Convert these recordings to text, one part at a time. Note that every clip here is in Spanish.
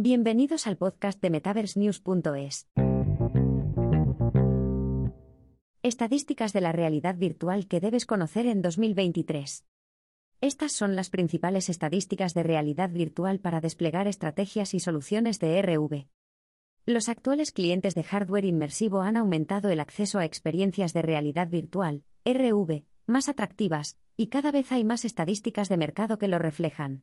Bienvenidos al podcast de MetaverseNews.es. Estadísticas de la realidad virtual que debes conocer en 2023. Estas son las principales estadísticas de realidad virtual para desplegar estrategias y soluciones de RV. Los actuales clientes de hardware inmersivo han aumentado el acceso a experiencias de realidad virtual, RV, más atractivas, y cada vez hay más estadísticas de mercado que lo reflejan.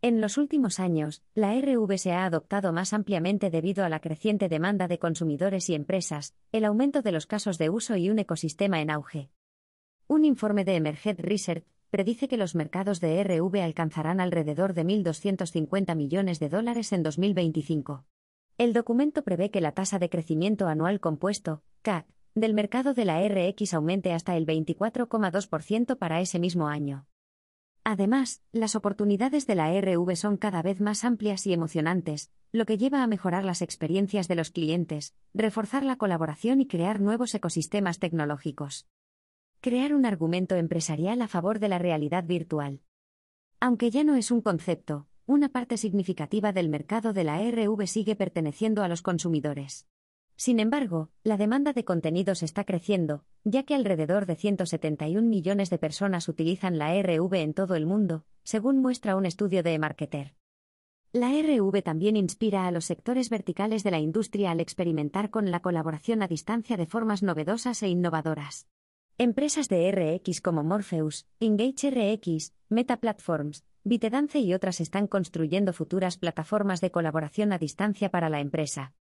En los últimos años, la RV se ha adoptado más ampliamente debido a la creciente demanda de consumidores y empresas, el aumento de los casos de uso y un ecosistema en auge. Un informe de Emerged Research predice que los mercados de RV alcanzarán alrededor de 1.250 millones de dólares en 2025. El documento prevé que la tasa de crecimiento anual compuesto, CAC, del mercado de la RX aumente hasta el 24,2% para ese mismo año. Además, las oportunidades de la RV son cada vez más amplias y emocionantes, lo que lleva a mejorar las experiencias de los clientes, reforzar la colaboración y crear nuevos ecosistemas tecnológicos. Crear un argumento empresarial a favor de la realidad virtual. Aunque ya no es un concepto, una parte significativa del mercado de la RV sigue perteneciendo a los consumidores. Sin embargo, la demanda de contenidos está creciendo, ya que alrededor de 171 millones de personas utilizan la RV en todo el mundo, según muestra un estudio de Marketer. La RV también inspira a los sectores verticales de la industria al experimentar con la colaboración a distancia de formas novedosas e innovadoras. Empresas de RX como Morpheus, Engage RX, Meta Platforms, Bitedance y otras están construyendo futuras plataformas de colaboración a distancia para la empresa.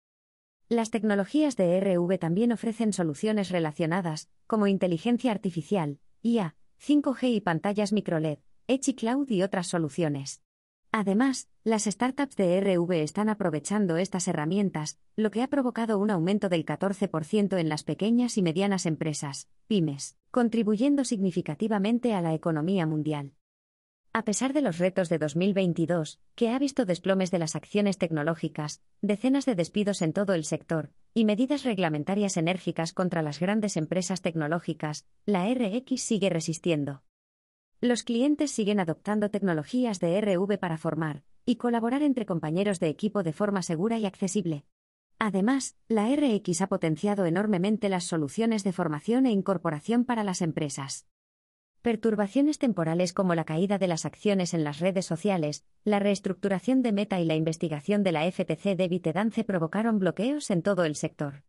Las tecnologías de RV también ofrecen soluciones relacionadas, como inteligencia artificial, IA, 5G y pantallas microLED, Edge Cloud y otras soluciones. Además, las startups de RV están aprovechando estas herramientas, lo que ha provocado un aumento del 14% en las pequeñas y medianas empresas, pymes, contribuyendo significativamente a la economía mundial. A pesar de los retos de 2022, que ha visto desplomes de las acciones tecnológicas, decenas de despidos en todo el sector, y medidas reglamentarias enérgicas contra las grandes empresas tecnológicas, la RX sigue resistiendo. Los clientes siguen adoptando tecnologías de RV para formar y colaborar entre compañeros de equipo de forma segura y accesible. Además, la RX ha potenciado enormemente las soluciones de formación e incorporación para las empresas. Perturbaciones temporales como la caída de las acciones en las redes sociales, la reestructuración de Meta y la investigación de la FTC de Bitedance provocaron bloqueos en todo el sector.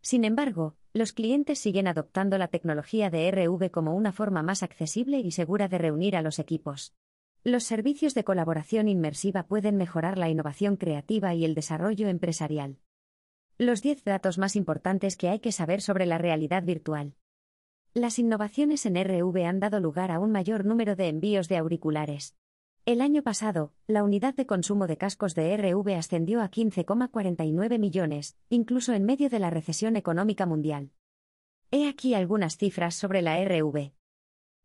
Sin embargo, los clientes siguen adoptando la tecnología de RV como una forma más accesible y segura de reunir a los equipos. Los servicios de colaboración inmersiva pueden mejorar la innovación creativa y el desarrollo empresarial. Los 10 datos más importantes que hay que saber sobre la realidad virtual. Las innovaciones en RV han dado lugar a un mayor número de envíos de auriculares. El año pasado, la unidad de consumo de cascos de RV ascendió a 15,49 millones, incluso en medio de la recesión económica mundial. He aquí algunas cifras sobre la RV.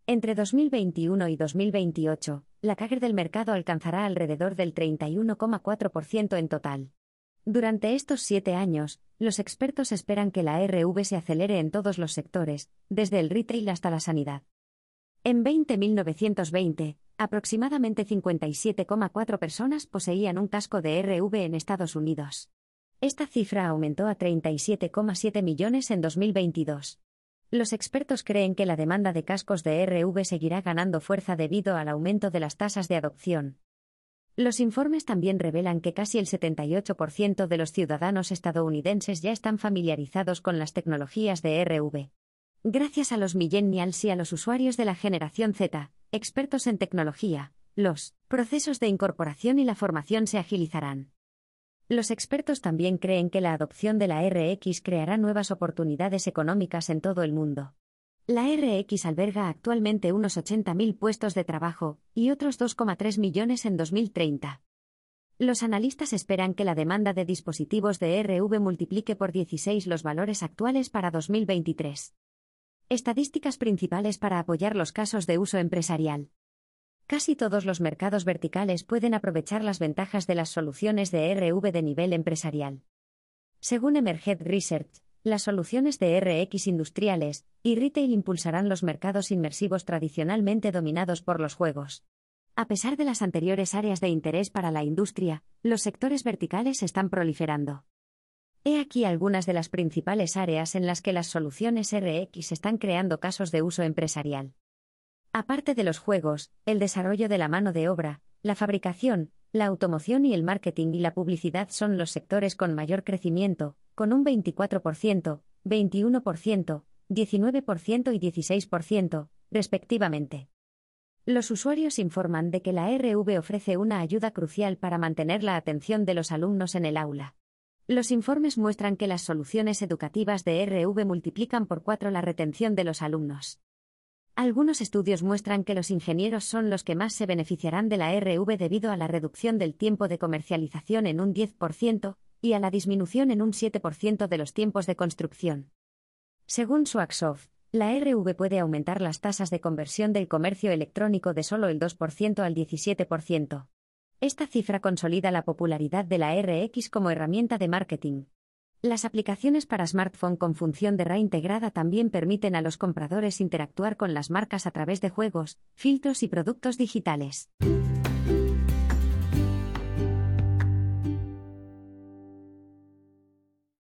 Entre 2021 y 2028, la CAGR del mercado alcanzará alrededor del 31,4% en total. Durante estos siete años, los expertos esperan que la RV se acelere en todos los sectores, desde el retail hasta la sanidad. En 20.920, aproximadamente 57,4 personas poseían un casco de RV en Estados Unidos. Esta cifra aumentó a 37,7 millones en 2022. Los expertos creen que la demanda de cascos de RV seguirá ganando fuerza debido al aumento de las tasas de adopción. Los informes también revelan que casi el 78% de los ciudadanos estadounidenses ya están familiarizados con las tecnologías de RV. Gracias a los millennials y a los usuarios de la generación Z, expertos en tecnología, los procesos de incorporación y la formación se agilizarán. Los expertos también creen que la adopción de la RX creará nuevas oportunidades económicas en todo el mundo. La RX alberga actualmente unos 80.000 puestos de trabajo, y otros 2,3 millones en 2030. Los analistas esperan que la demanda de dispositivos de RV multiplique por 16 los valores actuales para 2023. Estadísticas principales para apoyar los casos de uso empresarial. Casi todos los mercados verticales pueden aprovechar las ventajas de las soluciones de RV de nivel empresarial. Según Emerged Research, las soluciones de RX industriales y retail impulsarán los mercados inmersivos tradicionalmente dominados por los juegos. A pesar de las anteriores áreas de interés para la industria, los sectores verticales están proliferando. He aquí algunas de las principales áreas en las que las soluciones RX están creando casos de uso empresarial. Aparte de los juegos, el desarrollo de la mano de obra, la fabricación, la automoción y el marketing y la publicidad son los sectores con mayor crecimiento, con un 24%, 21%, 19% y 16%, respectivamente. Los usuarios informan de que la RV ofrece una ayuda crucial para mantener la atención de los alumnos en el aula. Los informes muestran que las soluciones educativas de RV multiplican por cuatro la retención de los alumnos. Algunos estudios muestran que los ingenieros son los que más se beneficiarán de la RV debido a la reducción del tiempo de comercialización en un 10% y a la disminución en un 7% de los tiempos de construcción. Según Swagsoft, la RV puede aumentar las tasas de conversión del comercio electrónico de solo el 2% al 17%. Esta cifra consolida la popularidad de la RX como herramienta de marketing. Las aplicaciones para smartphone con función de RA integrada también permiten a los compradores interactuar con las marcas a través de juegos, filtros y productos digitales.